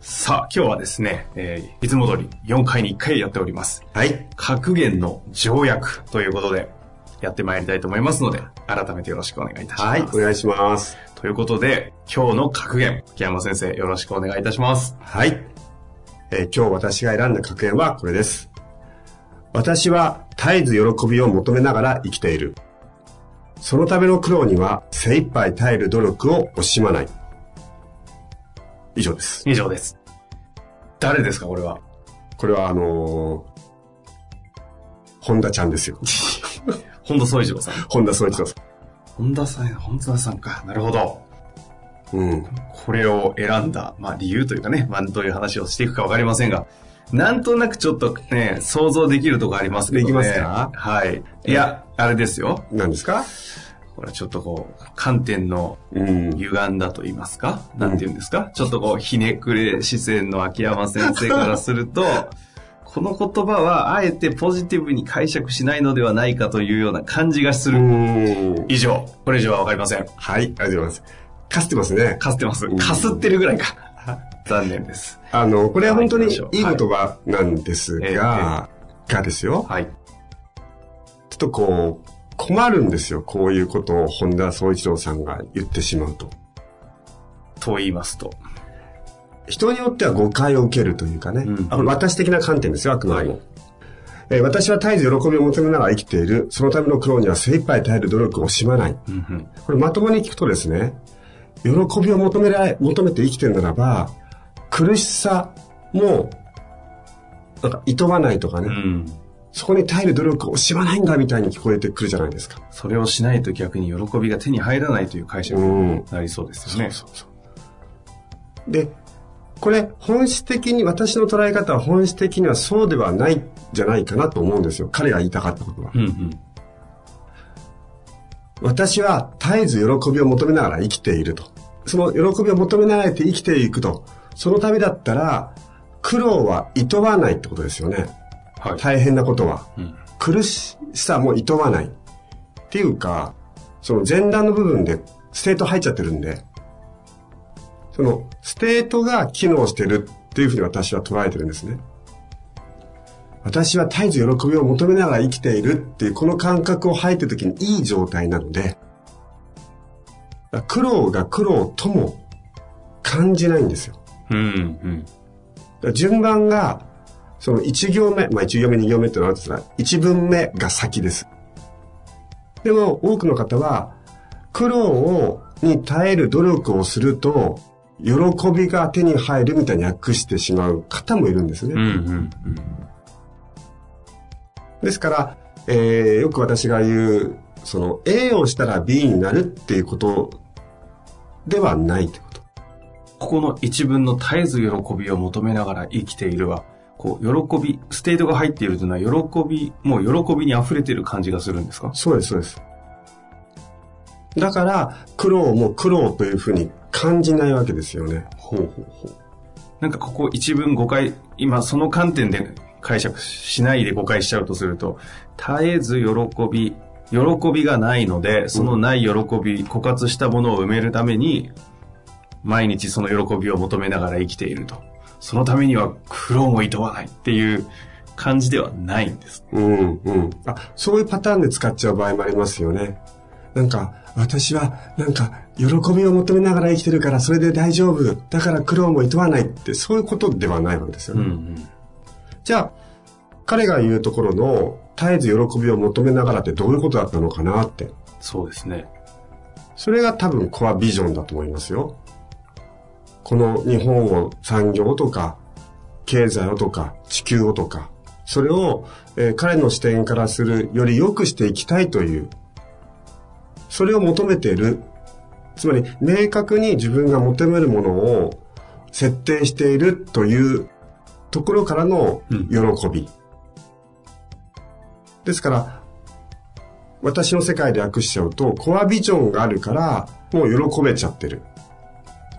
さあ、今日はですね、えーいつも通り4回に1回やっております。はい。格言の条約ということで、やってまいりたいと思いますので、改めてよろしくお願いいたします。はい。お願いします。ということで、今日の格言、秋山先生、よろしくお願いいたします。はい。えー今日私が選んだ格言はこれです。私は絶えず喜びを求めながら生きている。そのための苦労には精一杯耐える努力を惜しまない。以上です。以上です。誰ですか、これは？これはあのー、本田ちゃんですよ。本田宗一郎さん。本田宗一郎さ本田さん、本田さんか。なるほど。ん。うん。これを選んだ、まあ理由というかね、まあどういう話をしていくかわかりませんが、なんとなくちょっとね、想像できるとこありますけどね。できますか？はい。いや、あれですよ。何ですか？これちょっとこう、観点のうん。歪んだと言いますか、なんて言うんですか？ちょっとこう、ひねくれ視線の秋山先生からすると、この言葉はあえてポジティブに解釈しないのではないかというような感じがすうる。ん。以上。これ以上はわかりません。はい。ありがとうございます。かすってますね。かすってます。うんかすってるぐらいか。残念です。あの、これは本当にいいはい言葉なんですはいが、がですよ。はい。ちょっとこう、困るんですよ。こういうことを本田宗一郎さんが言ってしまうと。と言いますと。人によっては誤解を受けるというかね。うん私的な観点ですよ、あくまでも。はいえー私は絶えず喜びを求めながら生きている。そのための苦労には精一杯耐える努力を惜しまない。うんうんこれまともに聞くとですね、喜びを求められ、求めて生きてるならば、苦しさも、なんか、厭わないとかね、うん。そこに耐える努力を惜しまないんだみたいに聞こえてくるじゃないですか。それをしないと逆に喜びが手に入らないという解釈になりそうですよね。そうそう。で、これ、本質的に、私の捉え方は本質的にはそうではないんじゃないかなと思うんですよ。彼が言いたかったことは。うんうん。私は絶えず喜びを求めながら生きていると。その喜びを求めながら生きていくと。そのためだったら、苦労は厭わないってことですよね。はい。大変なことは。うん苦しさも厭わない。っていうか、その前段の部分で state 入っちゃってるんで、その state が機能してるっていうふうに私は捉えてるんですね。私は絶えず喜びを求めながら生きているっていうこの感覚を入ってる時にいい状態なので、苦労が苦労とも感じないんですよ。うんうん。順番が、その1行目、まあ1行目2行目ってのはあるとしたら、1文目が先です。でも多くの方は、苦労を、に耐える努力をすると、喜びが手に入るみたいに訳してしまう方もいるんですね。うんうんですから、えーよく私が言う、その A をしたら B になるっていうことではないってこと。ここの一文の絶えず喜びを求めながら生きているは、こう、喜び、 state が入っているというのは、喜び、もう喜びに溢れている感じがするんですか？そうです、そうです。だから、苦労も苦労というふうに感じないわけですよね。ほうほうほう。なんかここ一文誤解、今その観点で解釈しないで誤解しちゃうとすると、絶えず喜び、喜びがないので、そのない喜び、枯渇したものを埋めるために、毎日その喜びを求めながら生きていると。そのためには苦労も厭わないっていう感じではないんです。うん、うん。あ、そういうパターンで使っちゃう場合もありますよね。なんか、私は、なんか、喜びを求めながら生きてるから、それで大丈夫。だから苦労も厭わないって、そういうことではないわけですよね。ん。じゃあ、彼が言うところの、絶えず喜びを求めながらってどういうことだったのかなって。そうですね。それが多分コアビジョンだと思いますよ。この日本を産業とか、経済をとか、地球をとか、それを、えー彼の視点からするより良くしていきたいという、それを求めている。つまり、明確に自分が求めるものを設定しているというところからの喜び。ですから、私の世界で訳しちゃうと、コアビジョンがあるから、もう喜べちゃってる。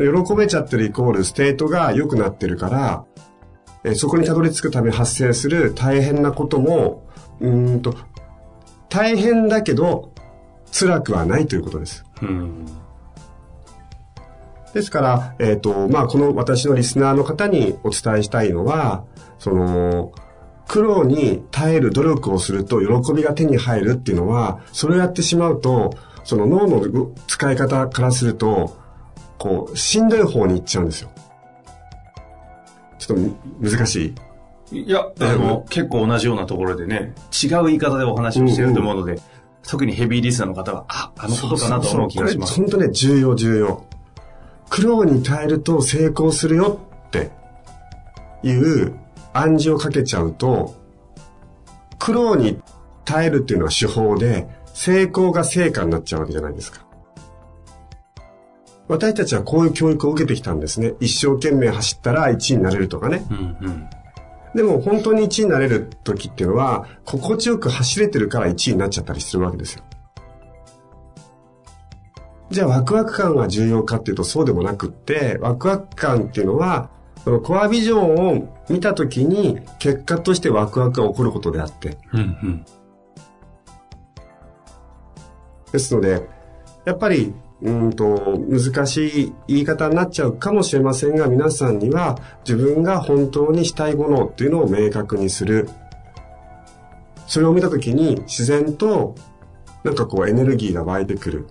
喜べちゃってるイコールステートが良くなってるから、えーそこにたどり着くため発生する大変なことも、うーんと、大変だけど、辛くはないということです。うん。ですから、えっ、と、まあ、この私のリスナーの方にお伝えしたいのは、その、苦労に耐える努力をすると喜びが手に入るっていうのは、それをやってしまうと、その脳の使い方からすると、こう、しんどい方に行っちゃうんですよ。ちょっとむ難しい？いや、あの、結構同じようなところでね、違う言い方でお話をしてると思うので、特にヘビーリスナーの方は、あ、あのことかなと思う気がします。そうそうそうこれ本当ね、重要重要。苦労に耐えると成功するよっていう暗示をかけちゃうと、苦労に耐えるっていうのは手法で、成功が成果になっちゃうわけじゃないですか。私たちはこういう教育を受けてきたんですね。一生懸命走ったら1位になれるとかね。うんうん。でも本当に1位になれる時っていうのは、心地よく走れてるから1位になっちゃったりするわけですよ。じゃあワクワク感が重要かっていうとそうでもなくって、ワクワク感っていうのは、そのコアビジョンを見た時に結果としてワクワクが起こることであって。うんうん。ですので、やっぱり、うんと、難しい言い方になっちゃうかもしれませんが、皆さんには自分が本当にしたいものっていうのを明確にする。それを見たときに自然と、なんかこうエネルギーが湧いてくる。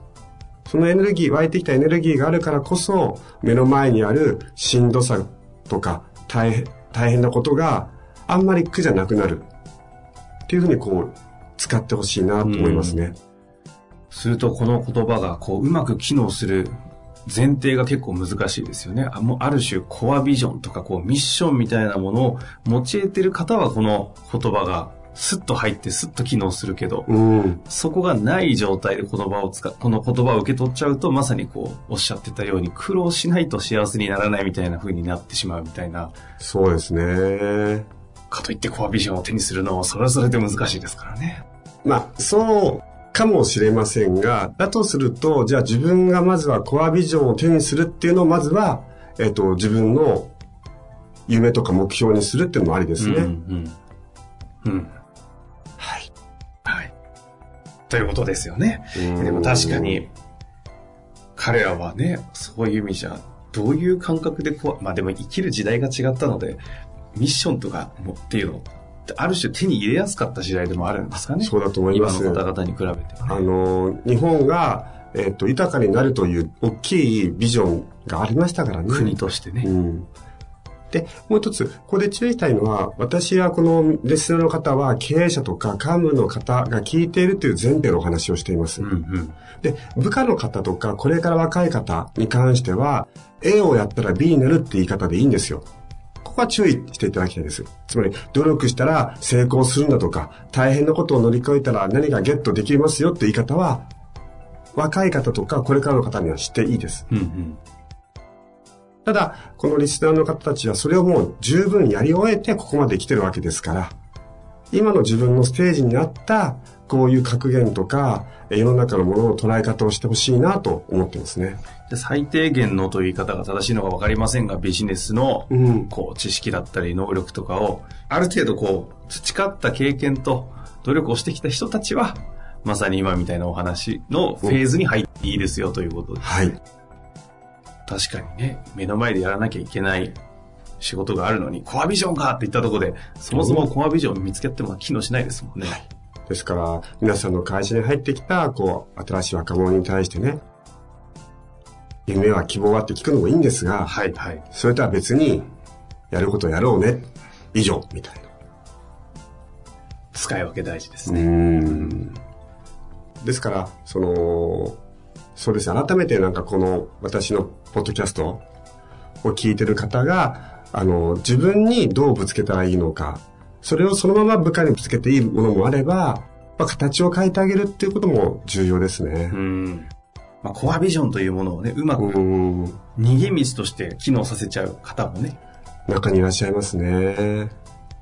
そのエネルギー、湧いてきたエネルギーがあるからこそ、目の前にあるしんどさとか大変、大変なことがあんまり苦じゃなくなる。っていうふうにこう、使ってほしいなと思いますね。するとこの言葉がこううまく機能する前提が結構難しいですよね。あもうある種コアビジョンとかこうミッションみたいなものを用いてる方はこの言葉がスッと入ってスッと機能するけど、うん。そこがない状態で言葉を使う、この言葉を受け取っちゃうとまさにこうおっしゃってたように苦労しないと幸せにならないみたいな風になってしまうみたいな、そうですね。かといってコアビジョンを手にするのはそれはそれで難しいですからね。まあ、そうかもしれませんが、だとすると、じゃあ自分がまずはコアビジョンを手にするっていうのをまずは、えっ、と、自分の夢とか目標にするっていうのもありですね。うんうん。うん。はい。はい。ということですよね。うんでも確かに、彼らはね、そういう意味じゃ、どういう感覚でこう、まあでも生きる時代が違ったので、ミッションとかもっていうのある種手に入れやすかった時代でもあるんですかね。そうだと思います今の方々に比べて。あの、日本が、えっ、と、豊かになるという大きいビジョンがありましたからね。国としてね。うん。で、もう一つ、ここで注意したいのは、私はこのレッスンの方は経営者とか幹部の方が聞いているという前提のお話をしています。うんうん。で、部下の方とか、これから若い方に関しては、A をやったら B になるって言い方でいいんですよ。ここは注意していただきたいです。つまり、努力したら成功するんだとか、大変なことを乗り越えたら何がゲットできますよって言い方は、若い方とか、これからの方には知っていいです。うんうん。ただ、このリスナーの方たちはそれをもう十分やり終えてここまで来てるわけですから、今の自分のステージに合った、こういう格言とか、え世の中のものの捉え方をしてほしいなと思ってますね。で最低限のという言い方が正しいのか分かりませんが、ビジネスのうん。こう知識だったり能力とかを、ある程度こう、培った経験と努力をしてきた人たちは、まさに今みたいなお話のフェーズに入っていいですよということです。はい。確かにね、目の前でやらなきゃいけない仕事があるのに、コアビジョンかって言ったところで、そもそもコアビジョンを見つけても機能しないですもんね。ですから、皆さんの会社に入ってきた、こう、新しい若者に対してね、夢は希望はって聞くのもいいんですが、はい、はい。それとは別に、やることやろうね、以上、みたいな。使い分け大事ですうね。ん。ですから、その、そうですね、改めてなんかこの私のポッドキャストを聞いてる方が、あの、自分にどうぶつけたらいいのか、それをそのまま部下にぶつけていいものもあれば、まあ、形を変えてあげるっていうことも重要ですね。うん。まあ、コアビジョンというものをね、うまくうん。逃げ道として機能させちゃう方もね、中にいらっしゃいますね。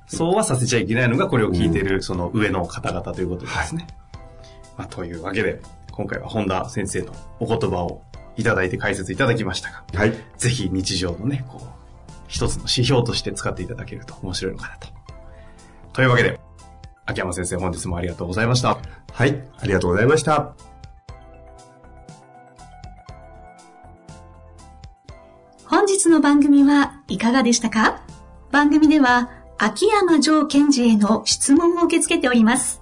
そうはさせちゃいけないのがこれを聞いているその上の方々ということですね。まあ、というわけで、今回は本田先生のお言葉をいただいて解説いただきましたが、はい。ぜひ日常のね、こう、一つの指標として使っていただけると面白いのかなと。というわけで、秋山先生本日もありがとうございました。はい。ありがとうございました。本日の番組はいかがでしたか？番組では秋山城賢治への質問を受け付けております。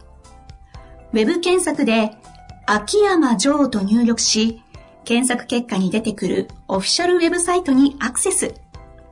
ウェブ検索で秋山城と入力し、検索結果に出てくるオフィシャルウェブサイトにアクセス。